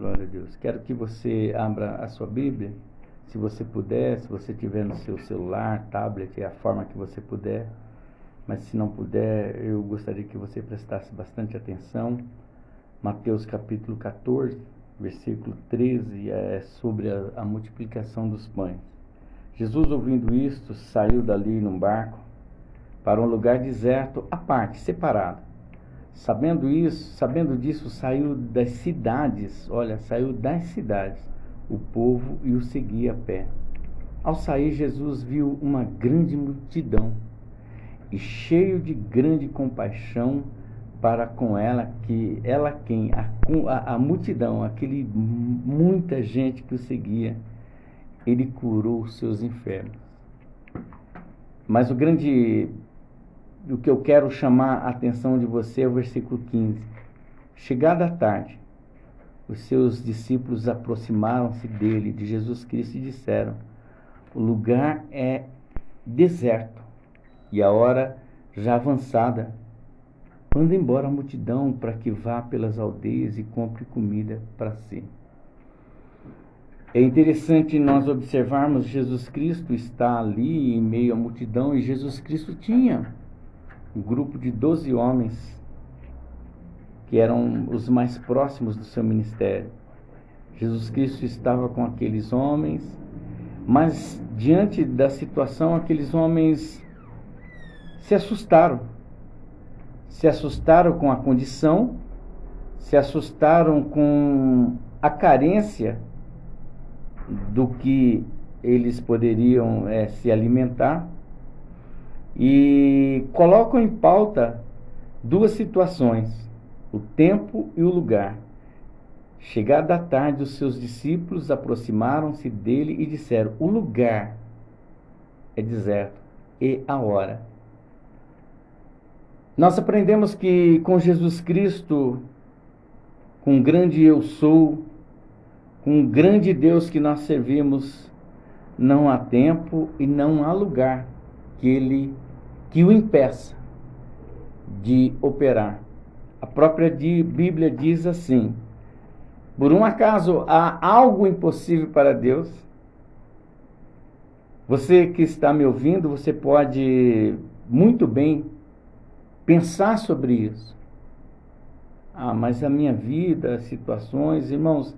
Glória a Deus. Quero que você abra a sua Bíblia, se você puder, se você tiver no seu celular, tablet, é a forma que você puder. Mas se não puder, eu gostaria que você prestasse bastante atenção. Mateus capítulo 14, versículo 13, é sobre a, a multiplicação dos pães. Jesus, ouvindo isto, saiu dali num barco para um lugar deserto à parte, separado Sabendo isso, sabendo disso, saiu das cidades, olha, saiu das cidades, o povo e o seguia a pé. Ao sair, Jesus viu uma grande multidão e cheio de grande compaixão para com ela, que ela quem a, a, a multidão, aquele muita gente que o seguia, ele curou os seus enfermos. Mas o grande o que eu quero chamar a atenção de você é o versículo 15. Chegada a tarde, os seus discípulos aproximaram-se dele, de Jesus Cristo, e disseram: O lugar é deserto e a hora já avançada. Manda embora a multidão para que vá pelas aldeias e compre comida para si. É interessante nós observarmos Jesus Cristo está ali em meio à multidão e Jesus Cristo tinha um grupo de 12 homens que eram os mais próximos do seu ministério. Jesus Cristo estava com aqueles homens, mas diante da situação, aqueles homens se assustaram. Se assustaram com a condição, se assustaram com a carência do que eles poderiam é, se alimentar e colocam em pauta duas situações: o tempo e o lugar. Chegada a tarde, os seus discípulos aproximaram-se dele e disseram: O lugar é deserto e a hora. Nós aprendemos que com Jesus Cristo, com o grande eu sou, com o grande Deus que nós servimos, não há tempo e não há lugar que ele que o impeça de operar. A própria Bíblia diz assim: por um acaso há algo impossível para Deus? Você que está me ouvindo, você pode muito bem pensar sobre isso. Ah, mas a minha vida, situações, irmãos,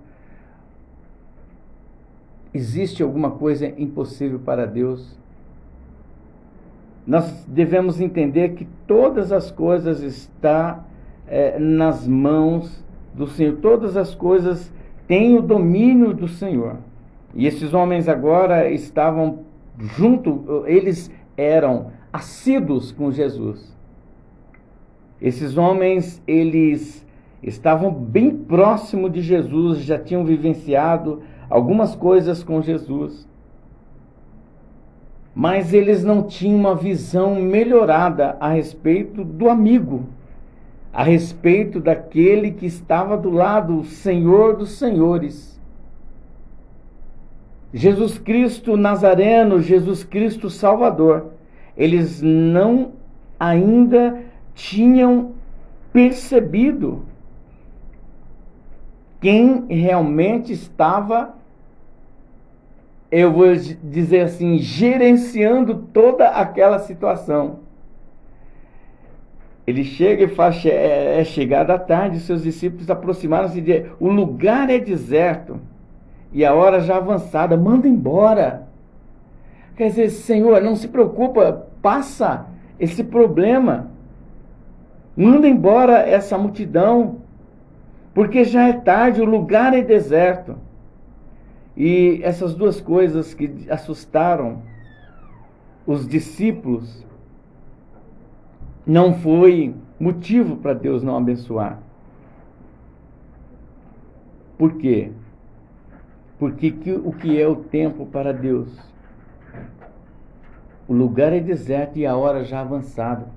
existe alguma coisa impossível para Deus? Nós devemos entender que todas as coisas estão é, nas mãos do Senhor, todas as coisas têm o domínio do Senhor. E esses homens agora estavam junto, eles eram assíduos com Jesus. Esses homens, eles estavam bem próximo de Jesus, já tinham vivenciado algumas coisas com Jesus mas eles não tinham uma visão melhorada a respeito do amigo, a respeito daquele que estava do lado, o Senhor dos Senhores. Jesus Cristo Nazareno, Jesus Cristo Salvador. Eles não ainda tinham percebido quem realmente estava eu vou dizer assim, gerenciando toda aquela situação. Ele chega e faz, é, é chegada a tarde, seus discípulos aproximaram-se de o lugar é deserto e a hora já avançada, manda embora. Quer dizer, Senhor, não se preocupa, passa esse problema. Manda embora essa multidão, porque já é tarde, o lugar é deserto. E essas duas coisas que assustaram os discípulos não foi motivo para Deus não abençoar. Por quê? Porque que, o que é o tempo para Deus? O lugar é deserto e a hora já avançada.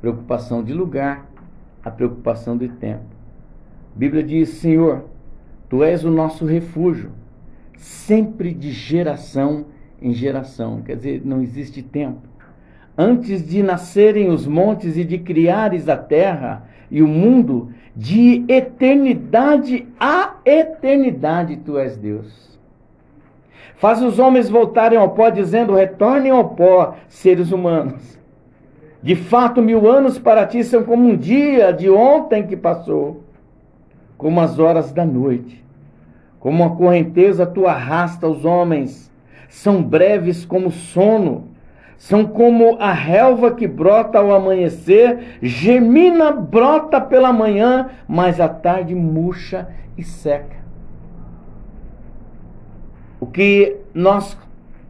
Preocupação de lugar, a preocupação de tempo. A Bíblia diz: Senhor, tu és o nosso refúgio sempre de geração em geração. Quer dizer, não existe tempo. Antes de nascerem os montes e de criares a terra e o mundo, De eternidade a eternidade tu és Deus. Faz os homens voltarem ao pó, dizendo: retornem ao pó, seres humanos. De fato, mil anos para ti são como um dia de ontem que passou, como as horas da noite. Como uma correnteza tu arrasta os homens, são breves como sono são como a relva que brota ao amanhecer, gemina, brota pela manhã, mas à tarde murcha e seca. O que nós,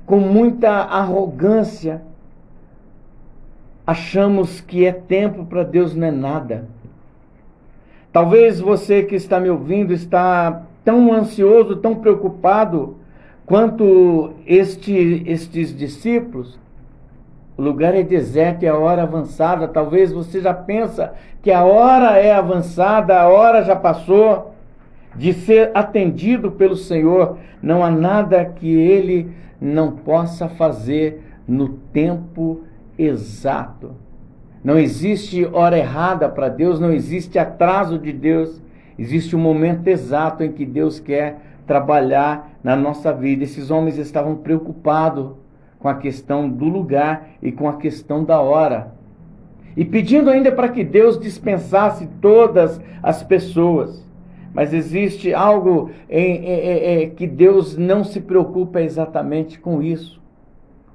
com muita arrogância, achamos que é tempo para Deus não é nada. Talvez você que está me ouvindo está tão ansioso, tão preocupado quanto este, estes discípulos o lugar é deserto e a hora avançada. Talvez você já pensa que a hora é avançada, a hora já passou de ser atendido pelo Senhor. Não há nada que ele não possa fazer no tempo exato. Não existe hora errada para Deus, não existe atraso de Deus. Existe um momento exato em que Deus quer trabalhar na nossa vida. Esses homens estavam preocupados com a questão do lugar e com a questão da hora. E pedindo ainda para que Deus dispensasse todas as pessoas. Mas existe algo em, em, em, que Deus não se preocupa exatamente com isso.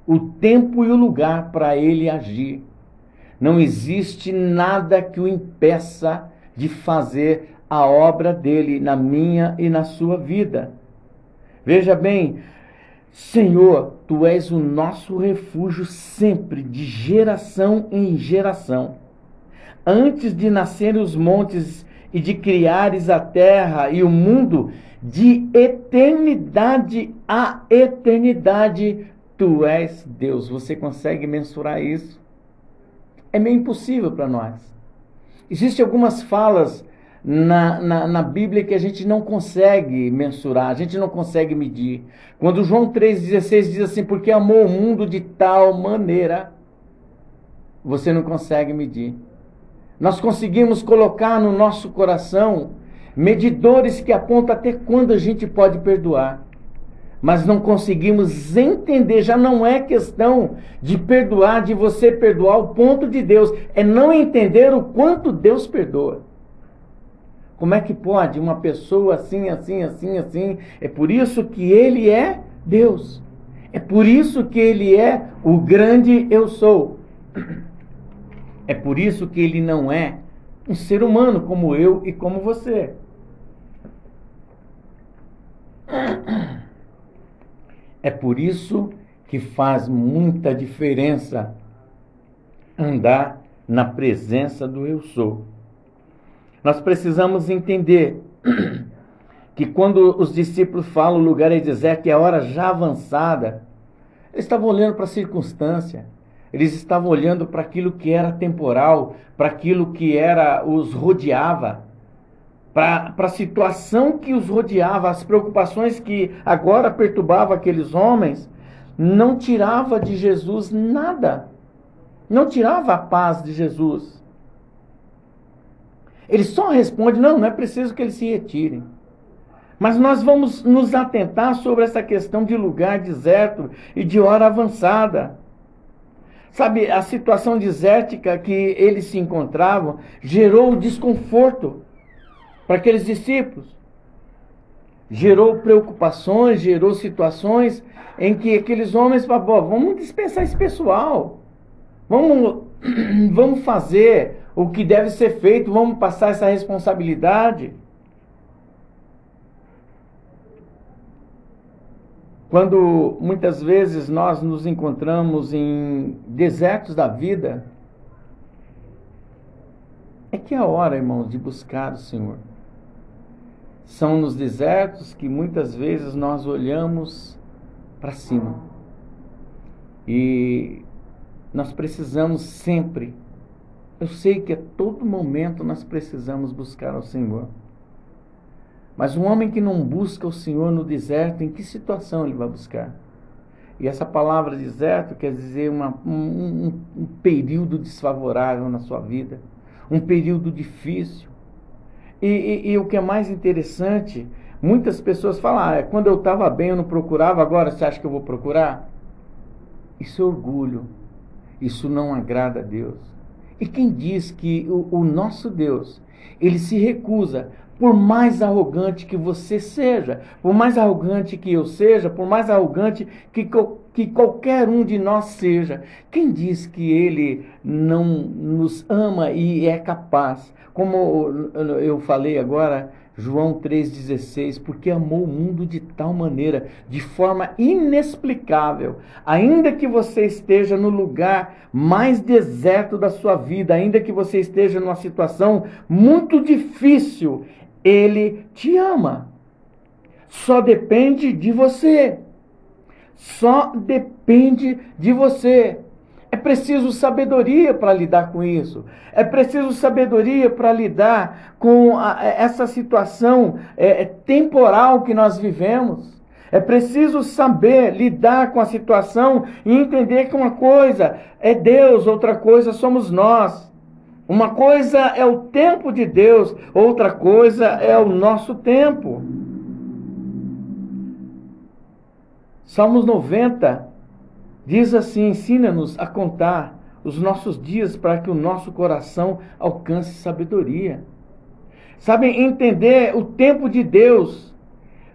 O tempo e o lugar para ele agir. Não existe nada que o impeça de fazer a obra dele na minha e na sua vida. Veja bem, Senhor, tu és o nosso refúgio sempre, de geração em geração. Antes de nascerem os montes e de criares a terra e o mundo, de eternidade a eternidade, tu és Deus. Você consegue mensurar isso? É meio impossível para nós. Existem algumas falas na, na, na, Bíblia que a gente não consegue mensurar, a gente não consegue medir. Quando João 3,16 diz assim, porque amou o mundo de tal maneira, você não consegue medir. Nós conseguimos colocar no nosso coração medidores que apontam até quando a gente pode perdoar. Mas não conseguimos entender, já não é questão de perdoar, de você perdoar o ponto de Deus, é não entender o quanto Deus perdoa. Como é que pode uma pessoa assim, assim, assim, assim? É por isso que ele é Deus. É por isso que ele é o grande eu sou. É por isso que ele não é um ser humano como eu e como você. É por isso que faz muita diferença andar na presença do eu sou. Nós precisamos entender que quando os discípulos falam o lugar é deserto e a hora já avançada, eles estavam olhando para a circunstância, eles estavam olhando para aquilo que era temporal, para aquilo que era os rodeava, para a situação que os rodeava, as preocupações que agora perturbavam aqueles homens, não tirava de Jesus nada, não tirava a paz de Jesus. Ele só responde: não, não é preciso que eles se retirem. Mas nós vamos nos atentar sobre essa questão de lugar deserto e de hora avançada. Sabe, a situação desértica que eles se encontravam gerou desconforto para aqueles discípulos. Gerou preocupações, gerou situações em que aqueles homens falavam: vamos dispensar esse pessoal. Vamos, vamos fazer o que deve ser feito, vamos passar essa responsabilidade. Quando muitas vezes nós nos encontramos em desertos da vida, é que é a hora, irmãos, de buscar o Senhor. São nos desertos que muitas vezes nós olhamos para cima. E nós precisamos sempre eu sei que a todo momento nós precisamos buscar ao Senhor. Mas um homem que não busca o Senhor no deserto, em que situação ele vai buscar? E essa palavra deserto quer dizer uma, um, um, período desfavorável na sua vida, um período difícil. E, e, e o que é mais interessante, muitas pessoas falam, ah, quando eu estava bem eu não procurava, agora você acha que eu vou procurar? Isso é orgulho. Isso não agrada a Deus. E quem diz que o, o nosso Deus, ele se recusa por mais arrogante que você seja, por mais arrogante que eu seja, por mais arrogante que, que qualquer um de nós seja, quem diz que ele não nos ama e é capaz? Como eu falei agora, João 3,16, porque amou o mundo de tal maneira, de forma inexplicável, ainda que você esteja no lugar mais deserto da sua vida, ainda que você esteja numa situação muito difícil, ele te ama. Só depende de você. Só depende de você. É preciso sabedoria para lidar com isso. É preciso sabedoria para lidar com a, essa situação é, é, temporal que nós vivemos. É preciso saber lidar com a situação e entender que uma coisa é Deus, outra coisa somos nós. Uma coisa é o tempo de Deus, outra coisa é o nosso tempo. Salmos 90 diz assim: ensina-nos a contar os nossos dias para que o nosso coração alcance sabedoria. Sabem, entender o tempo de Deus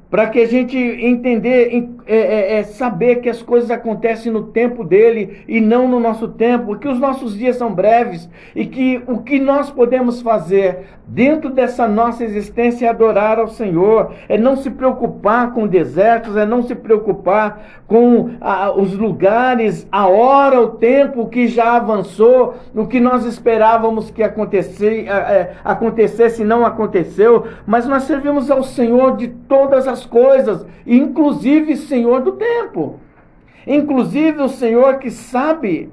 para que a gente entender, é, é, é, saber que as coisas acontecem no tempo dele e não no nosso tempo, que os nossos dias são breves e que o que nós podemos fazer dentro dessa nossa existência é adorar ao Senhor, é não se preocupar com desertos, é não se preocupar com a, os lugares, a hora, o tempo que já avançou, o que nós esperávamos que acontecesse, é, acontecesse não aconteceu, mas nós servimos ao Senhor de todas as as coisas, inclusive Senhor do tempo. Inclusive o Senhor que sabe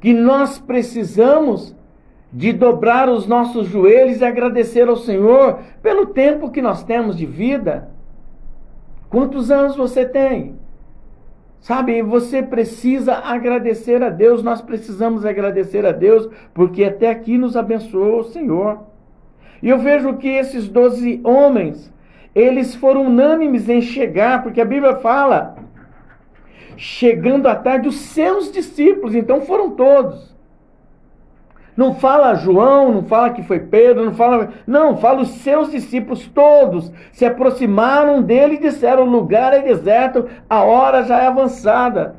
que nós precisamos de dobrar os nossos joelhos e agradecer ao Senhor pelo tempo que nós temos de vida. Quantos anos você tem? Sabe, você precisa agradecer a Deus, nós precisamos agradecer a Deus, porque até aqui nos abençoou o Senhor. E eu vejo que esses doze homens, eles foram unânimes em chegar, porque a Bíblia fala, chegando à tarde, os seus discípulos, então foram todos. Não fala João, não fala que foi Pedro, não fala. Não, fala os seus discípulos todos se aproximaram dele e disseram: o lugar é deserto, a hora já é avançada.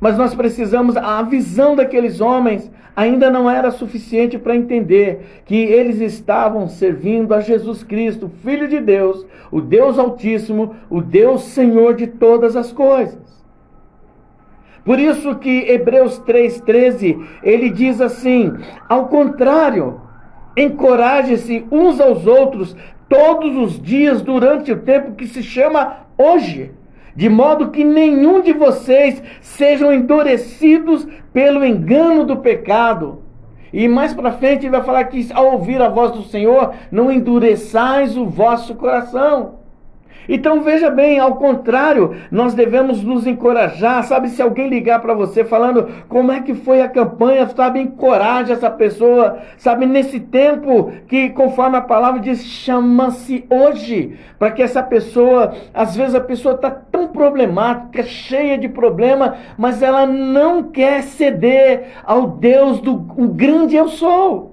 Mas nós precisamos, a visão daqueles homens ainda não era suficiente para entender que eles estavam servindo a Jesus Cristo, Filho de Deus, o Deus Altíssimo, o Deus Senhor de todas as coisas. Por isso que Hebreus 3,13, ele diz assim: ao contrário, encoraje-se uns aos outros todos os dias durante o tempo que se chama hoje de modo que nenhum de vocês sejam endurecidos pelo engano do pecado. E mais para frente ele vai falar que ao ouvir a voz do Senhor, não endureçais o vosso coração. Então veja bem, ao contrário, nós devemos nos encorajar. Sabe, se alguém ligar para você falando como é que foi a campanha, sabe, encoraja essa pessoa. Sabe, nesse tempo que, conforme a palavra diz, chama-se hoje, para que essa pessoa, às vezes a pessoa está tão problemática, cheia de problema, mas ela não quer ceder ao Deus do o grande eu sou.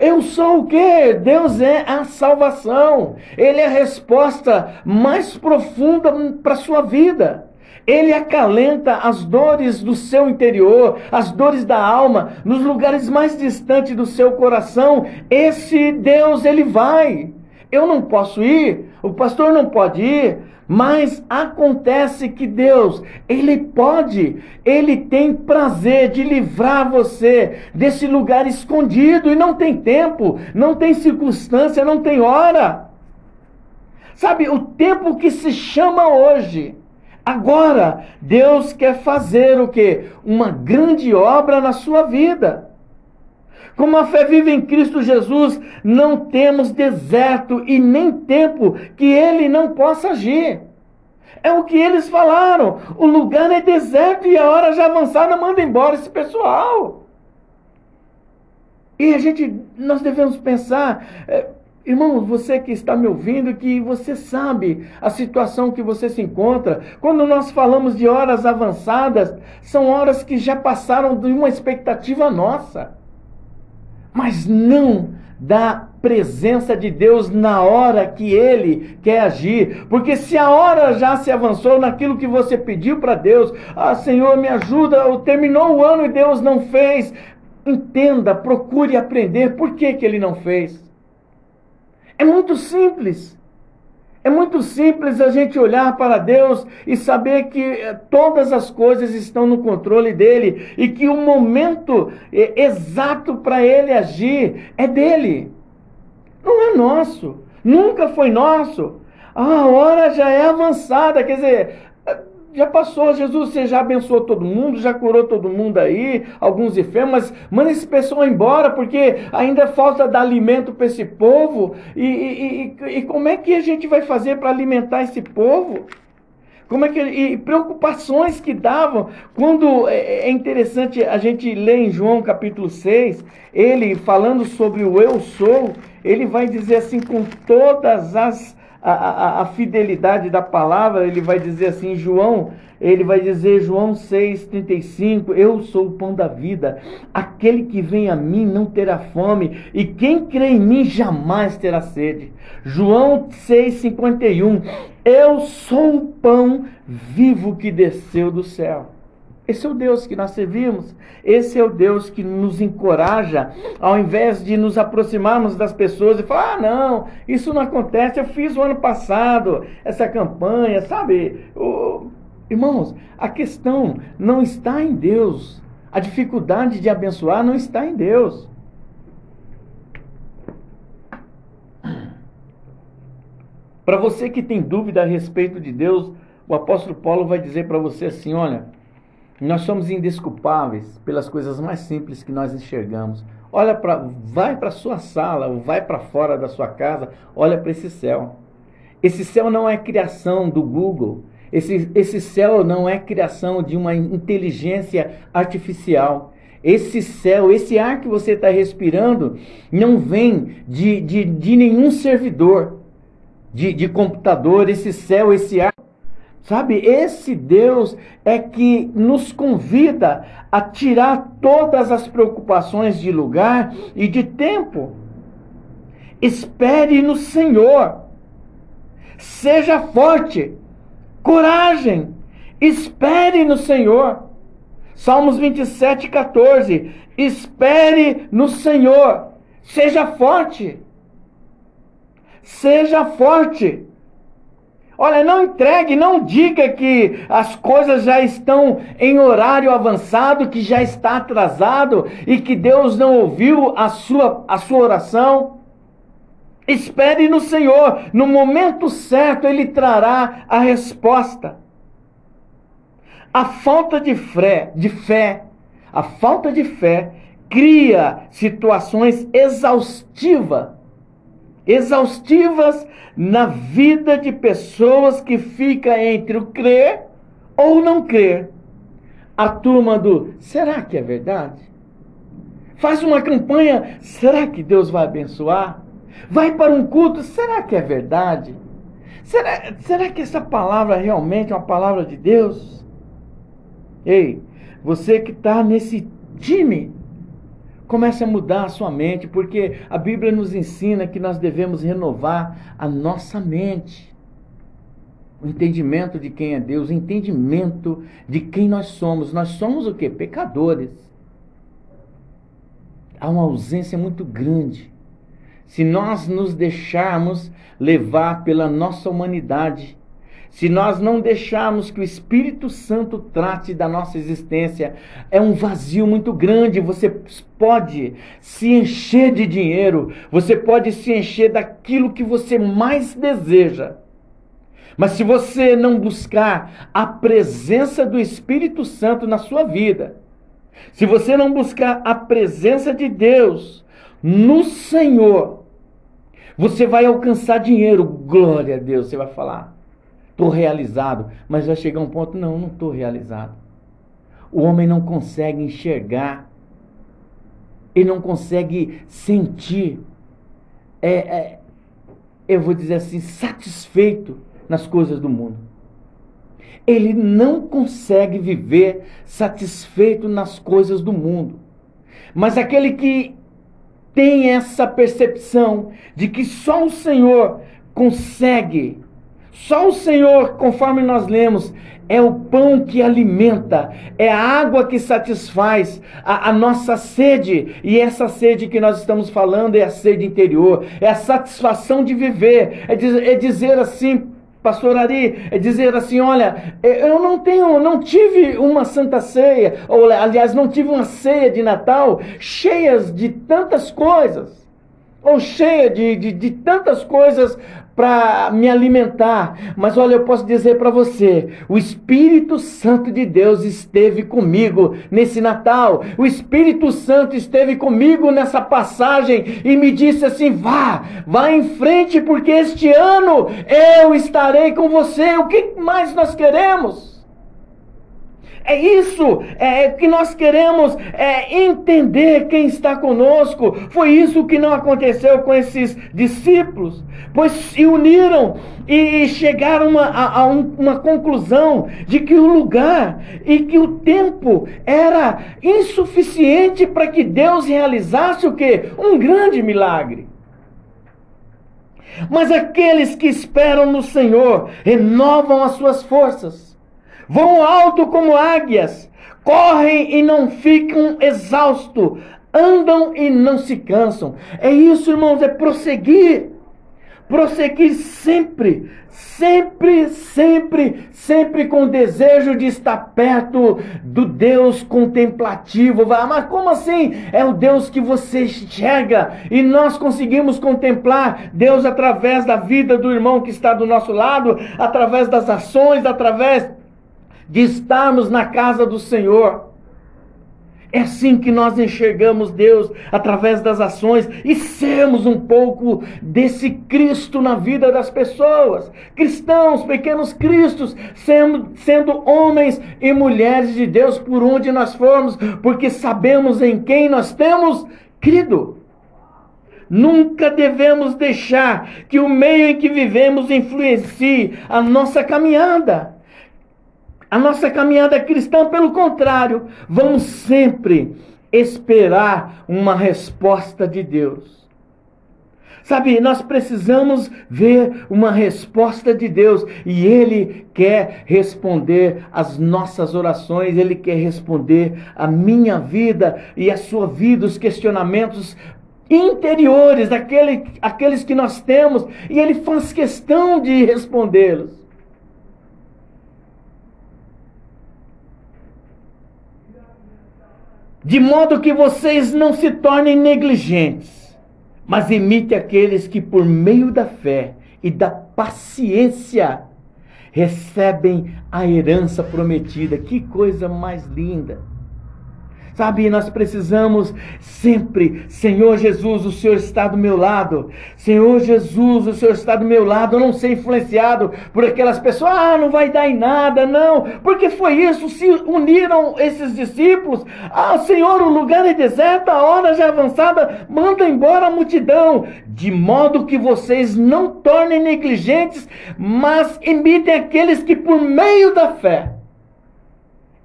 Eu sou o que? Deus é a salvação. Ele é a resposta mais profunda para a sua vida. Ele acalenta as dores do seu interior, as dores da alma, nos lugares mais distantes do seu coração. Esse Deus, ele vai. Eu não posso ir, o pastor não pode ir, mas acontece que Deus, Ele pode, Ele tem prazer de livrar você desse lugar escondido e não tem tempo, não tem circunstância, não tem hora. Sabe, o tempo que se chama hoje. Agora, Deus quer fazer o que? Uma grande obra na sua vida. Como a fé vive em Cristo Jesus, não temos deserto e nem tempo que ele não possa agir. É o que eles falaram. O lugar é deserto e a hora já avançada manda embora esse pessoal. E a gente, nós devemos pensar, é, irmão, você que está me ouvindo, que você sabe a situação que você se encontra. Quando nós falamos de horas avançadas, são horas que já passaram de uma expectativa nossa. Mas não da presença de Deus na hora que ele quer agir. Porque se a hora já se avançou naquilo que você pediu para Deus, ah, Senhor, me ajuda, terminou o ano e Deus não fez. Entenda, procure aprender por que, que ele não fez. É muito simples. É muito simples a gente olhar para Deus e saber que eh, todas as coisas estão no controle dele e que o momento eh, exato para ele agir é dele. Não é nosso. Nunca foi nosso. A hora já é avançada, quer dizer, já passou, Jesus, você já abençoou todo mundo, já curou todo mundo aí, alguns enfermos, mas manda esse pessoal embora, porque ainda falta dar alimento para esse povo. E, e, e, e, como é que a gente vai fazer para alimentar esse povo? Como é que e preocupações que davam quando é, é interessante a gente ler em João capítulo 6, ele falando sobre o eu sou, ele vai dizer assim com todas as a, a, a, fidelidade da palavra, ele vai dizer assim, João, ele vai dizer, João 6,35, eu sou o pão da vida, aquele que vem a mim não terá fome, e quem crê em mim jamais terá sede. João 6,51, eu sou o pão vivo que desceu do céu. Esse é o Deus que nós servimos. Esse é o Deus que nos encoraja, ao invés de nos aproximarmos das pessoas e falar: ah, não, isso não acontece, eu fiz o ano passado essa campanha, sabe? Irmãos, a questão não está em Deus. A dificuldade de abençoar não está em Deus. Para você que tem dúvida a respeito de Deus, o apóstolo Paulo vai dizer para você assim: olha nós somos indesculpáveis pelas coisas mais simples que nós enxergamos. Olha para, vai para sua sala, ou vai para fora da sua casa, olha para esse céu. Esse céu não é criação do Google. Esse, esse céu não é criação de uma inteligência artificial. Esse céu, esse ar que você está respirando, não vem de, de, de nenhum servidor de, de computador. Esse céu, esse ar Sabe, esse Deus é que nos convida a tirar todas as preocupações de lugar e de tempo. Espere no Senhor. Seja forte. Coragem. Espere no Senhor. Salmos 27, 14. Espere no Senhor. Seja forte. Seja forte. Olha, não entregue, não diga que as coisas já estão em horário avançado, que já está atrasado e que Deus não ouviu a sua, a sua oração. Espere no Senhor, no momento certo Ele trará a resposta. A falta de fé, de fé, a falta de fé cria situações exaustivas exaustivas na vida de pessoas que fica entre o crer ou não crer. A turma do será que é verdade? Faz uma campanha, será que Deus vai abençoar? Vai para um culto, será que é verdade? Será, será que essa palavra realmente é uma palavra de Deus? Ei, você que está nesse time, Comece a mudar a sua mente, porque a Bíblia nos ensina que nós devemos renovar a nossa mente. O entendimento de quem é Deus, o entendimento de quem nós somos. Nós somos o que? Pecadores. Há uma ausência muito grande. Se nós nos deixarmos levar pela nossa humanidade, se nós não deixarmos que o Espírito Santo trate da nossa existência, é um vazio muito grande. Você pode se encher de dinheiro, você pode se encher daquilo que você mais deseja. Mas se você não buscar a presença do Espírito Santo na sua vida, se você não buscar a presença de Deus no Senhor, você vai alcançar dinheiro. Glória a Deus, você vai falar. Estou realizado. Mas vai chegar um ponto, não, não estou realizado. O homem não consegue enxergar, ele não consegue sentir, é, é, eu vou dizer assim, satisfeito nas coisas do mundo. Ele não consegue viver satisfeito nas coisas do mundo. Mas aquele que tem essa percepção de que só o Senhor consegue, só o Senhor, conforme nós lemos, é o pão que alimenta, é a água que satisfaz a, a, nossa sede, e essa sede que nós estamos falando é a sede interior, é a satisfação de viver, é, é dizer assim, pastor Ari, é dizer assim, olha, eu não tenho, não tive uma santa ceia, ou aliás, não tive uma ceia de Natal cheias de tantas coisas, ou cheia de, de, de tantas coisas para me alimentar. Mas olha, eu posso dizer para você: o Espírito Santo de Deus esteve comigo nesse Natal. O Espírito Santo esteve comigo nessa passagem e me disse assim: vá, vá em frente, porque este ano eu estarei com você. O que mais nós queremos? É isso é, que nós queremos é, entender quem está conosco. Foi isso que não aconteceu com esses discípulos, pois se uniram e chegaram uma, a, a um, uma conclusão de que o lugar e que o tempo era insuficiente para que Deus realizasse o que? Um grande milagre. Mas aqueles que esperam no Senhor renovam as suas forças Vão alto como águias, correm e não ficam exaustos, andam e não se cansam. É isso, irmãos, é prosseguir. Prosseguir sempre, sempre, sempre, sempre com o desejo de estar perto do Deus contemplativo. Mas como assim? É o Deus que você enxerga e nós conseguimos contemplar Deus através da vida do irmão que está do nosso lado, através das ações, através de estarmos na casa do Senhor. É assim que nós enxergamos Deus através das ações e sermos um pouco desse Cristo na vida das pessoas. Cristãos, pequenos cristos, sendo, sendo homens e mulheres de Deus por onde nós formos, porque sabemos em quem nós temos crido. Nunca devemos deixar que o meio em que vivemos influencie a nossa caminhada. A nossa caminhada cristã, pelo contrário, vamos sempre esperar uma resposta de Deus. Sabe, nós precisamos ver uma resposta de Deus e Ele quer responder às nossas orações, Ele quer responder à minha vida e à sua vida, os questionamentos interiores, daquele, aqueles que nós temos, e Ele faz questão de respondê-los. De modo que vocês não se tornem negligentes, mas imite aqueles que, por meio da fé e da paciência, recebem a herança prometida. Que coisa mais linda! Sabe, nós precisamos sempre, Senhor Jesus, o Senhor está do meu lado. Senhor Jesus, o Senhor está do meu lado. Eu não ser influenciado por aquelas pessoas, ah, não vai dar em nada, não. Porque foi isso, se uniram esses discípulos. Ah, Senhor, o lugar é deserto, a hora já é avançada, manda embora a multidão. De modo que vocês não tornem negligentes, mas imitem aqueles que por meio da fé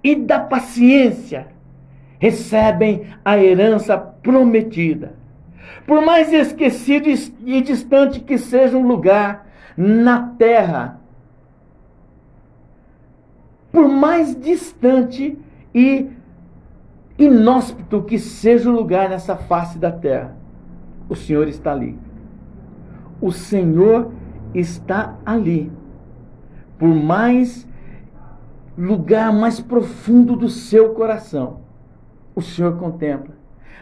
e da paciência recebem a herança prometida. Por mais esquecido e distante que seja um lugar na terra, por mais distante e inóspito que seja o lugar nessa face da terra, o Senhor está ali. O Senhor está ali. Por mais lugar mais profundo do seu coração, o Senhor contempla.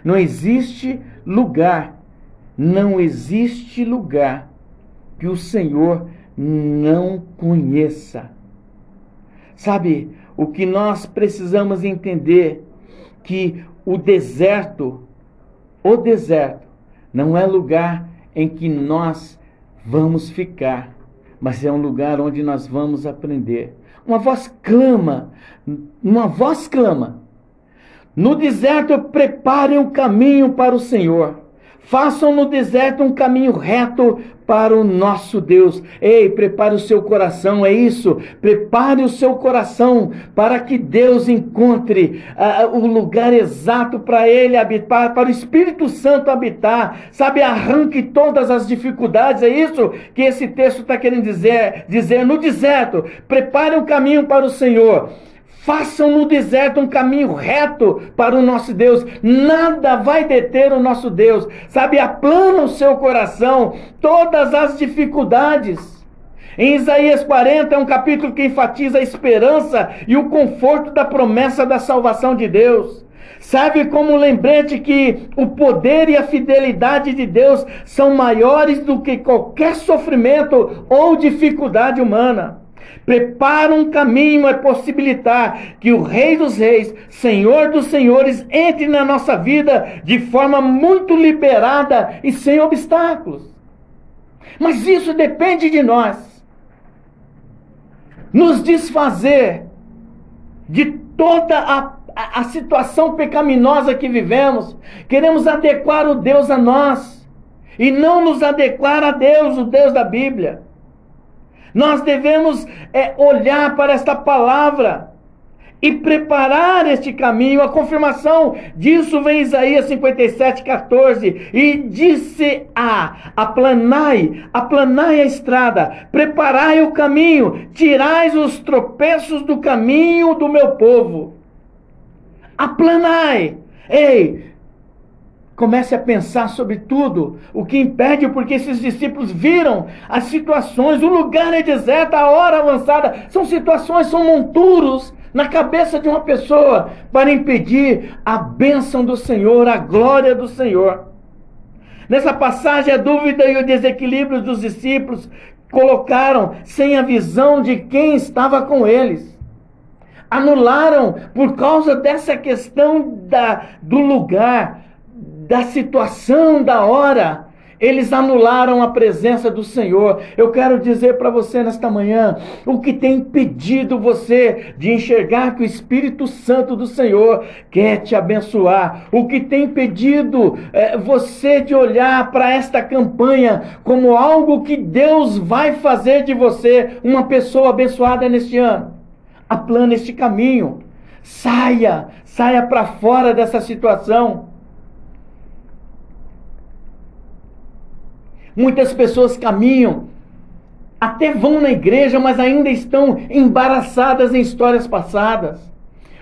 Não existe lugar, não existe lugar que o Senhor não conheça. Sabe, o que nós precisamos entender que o deserto, o deserto, não é lugar em que nós vamos ficar, mas é um lugar onde nós vamos aprender. Uma voz clama, uma voz clama. No deserto preparem um caminho para o Senhor. Façam no deserto um caminho reto para o nosso Deus. Ei, prepare o seu coração, é isso. Prepare o seu coração para que Deus encontre uh, o lugar exato para ele habitar, para o Espírito Santo habitar. Sabe, arranque todas as dificuldades. É isso que esse texto está querendo dizer, dizer no deserto. Prepare um caminho para o Senhor. Façam no deserto um caminho reto para o nosso Deus. Nada vai deter o nosso Deus. Sabe, aplana o seu coração todas as dificuldades. Em Isaías 40 é um capítulo que enfatiza a esperança e o conforto da promessa da salvação de Deus. Serve como lembrete que o poder e a fidelidade de Deus são maiores do que qualquer sofrimento ou dificuldade humana. Prepara um caminho é possibilitar que o Rei dos Reis, Senhor dos Senhores, entre na nossa vida de forma muito liberada e sem obstáculos. Mas isso depende de nós. Nos desfazer de toda a, a, a situação pecaminosa que vivemos. Queremos adequar o Deus a nós e não nos adequar a Deus, o Deus da Bíblia. Nós devemos é, olhar para esta palavra e preparar este caminho. A confirmação disso vem em Isaías 57, 14. E disse a: aplanai, aplanai a estrada, preparai o caminho, tirais os tropeços do caminho do meu povo. Aplanai. Ei, Comece a pensar sobre tudo, o que impede, porque esses discípulos viram as situações, o lugar é deserto, a hora avançada, são situações, são monturos na cabeça de uma pessoa para impedir a bênção do Senhor, a glória do Senhor. Nessa passagem, a dúvida e o desequilíbrio dos discípulos colocaram sem a visão de quem estava com eles. Anularam por causa dessa questão da, do lugar, da situação, da hora, eles anularam a presença do Senhor. Eu quero dizer para você nesta manhã o que tem impedido você de enxergar que o Espírito Santo do Senhor quer te abençoar. O que tem impedido é, você de olhar para esta campanha como algo que Deus vai fazer de você uma pessoa abençoada neste ano. Aplana este caminho. Saia, saia para fora dessa situação. Muitas pessoas caminham, até vão na igreja, mas ainda estão embaraçadas em histórias passadas.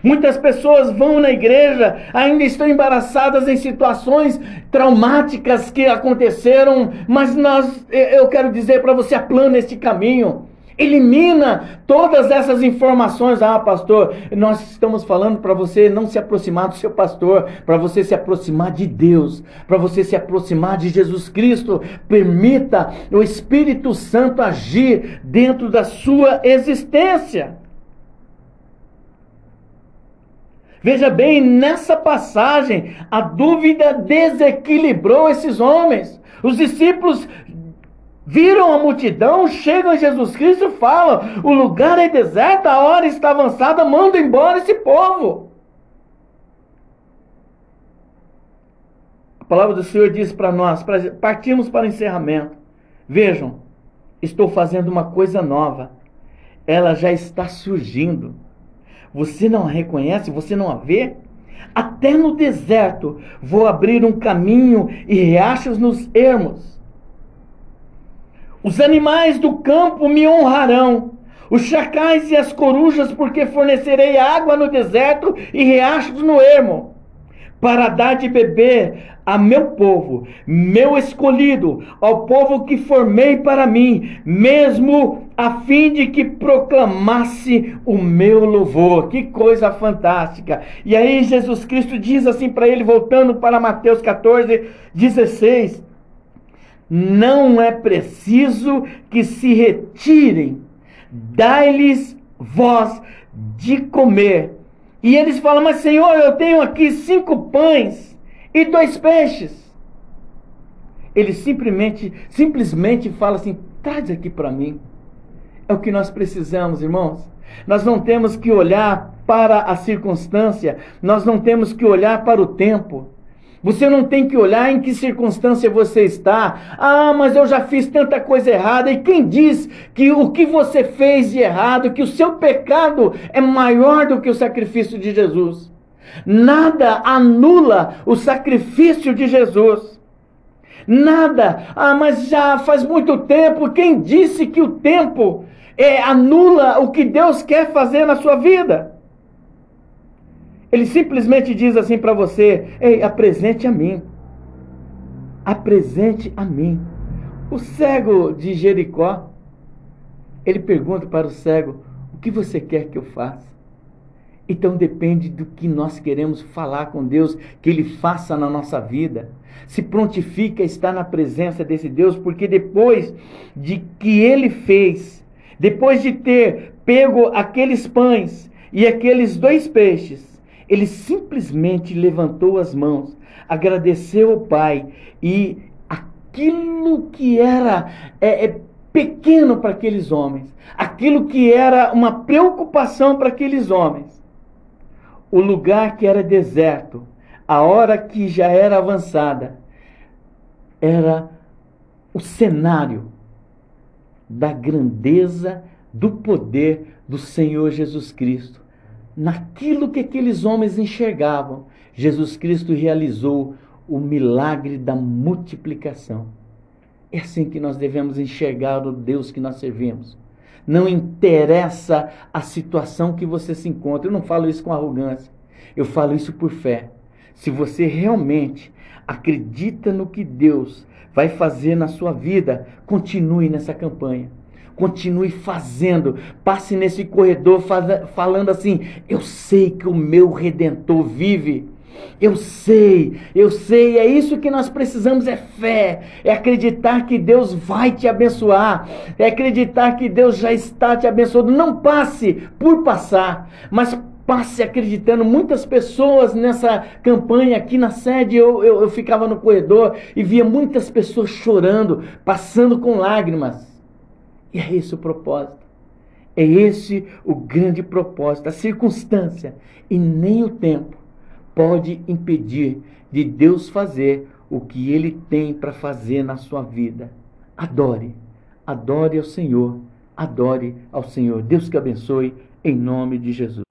Muitas pessoas vão na igreja, ainda estão embaraçadas em situações traumáticas que aconteceram, mas nós, eu quero dizer para você, aplana este caminho. Elimina todas essas informações. Ah, pastor, nós estamos falando para você não se aproximar do seu pastor, para você se aproximar de Deus, para você se aproximar de Jesus Cristo. Permita o Espírito Santo agir dentro da sua existência. Veja bem, nessa passagem, a dúvida desequilibrou esses homens. Os discípulos viram a multidão, chegam a Jesus Cristo e falam: o lugar é deserto, a hora está avançada, manda embora esse povo. A palavra do Senhor diz para nós: partimos para o encerramento. Vejam, estou fazendo uma coisa nova, ela já está surgindo. Você não a reconhece, você não a vê? Até no deserto vou abrir um caminho e riachos nos ermos os animais do campo me honrarão, os chacais e as corujas, porque fornecerei água no deserto e riachos no ermo, para dar de beber a meu povo, meu escolhido, ao povo que formei para mim, mesmo a fim de que proclamasse o meu louvor. Que coisa fantástica! E aí Jesus Cristo diz assim para ele, voltando para Mateus 14, 16: não é preciso que se retirem, dai-lhes voz de comer. E eles falam, mas Senhor, eu tenho aqui cinco pães e dois peixes. Ele simplesmente, simplesmente fala assim: traz aqui para mim. É o que nós precisamos, irmãos. Nós não temos que olhar para a circunstância, nós não temos que olhar para o tempo. Você não tem que olhar em que circunstância você está. Ah, mas eu já fiz tanta coisa errada. E quem diz que o que você fez de errado, que o seu pecado é maior do que o sacrifício de Jesus? Nada anula o sacrifício de Jesus. Nada. Ah, mas já faz muito tempo. Quem disse que o tempo é, anula o que Deus quer fazer na sua vida? Ele simplesmente diz assim para você: Ei, apresente a mim. Apresente a mim. O cego de Jericó, ele pergunta para o cego: O que você quer que eu faça? Então depende do que nós queremos falar com Deus, que Ele faça na nossa vida. Se prontifica a estar na presença desse Deus, porque depois de que Ele fez, depois de ter pego aqueles pães e aqueles dois peixes, ele simplesmente levantou as mãos, agradeceu ao Pai e aquilo que era é, é pequeno para aqueles homens, aquilo que era uma preocupação para aqueles homens, o lugar que era deserto, a hora que já era avançada, era o cenário da grandeza, do poder do Senhor Jesus Cristo naquilo que aqueles homens enxergavam, Jesus Cristo realizou o milagre da multiplicação. É assim que nós devemos enxergar o Deus que nós servimos. Não interessa a situação que você se encontra. Eu não falo isso com arrogância. Eu falo isso por fé. Se você realmente acredita no que Deus vai fazer na sua vida, continue nessa campanha. Continue fazendo. Passe nesse corredor falando assim: Eu sei que o meu redentor vive. Eu sei, eu sei, é isso que nós precisamos: é fé, é acreditar que Deus vai te abençoar, é acreditar que Deus já está te abençoando. Não passe por passar, mas passe acreditando. Muitas pessoas nessa campanha aqui na sede, eu, eu, eu ficava no corredor e via muitas pessoas chorando, passando com lágrimas. E é esse o propósito. É esse o grande propósito. A circunstância e nem o tempo pode impedir de Deus fazer o que ele tem para fazer na sua vida. Adore. Adore ao Senhor. Adore ao Senhor. Deus que abençoe em nome de Jesus.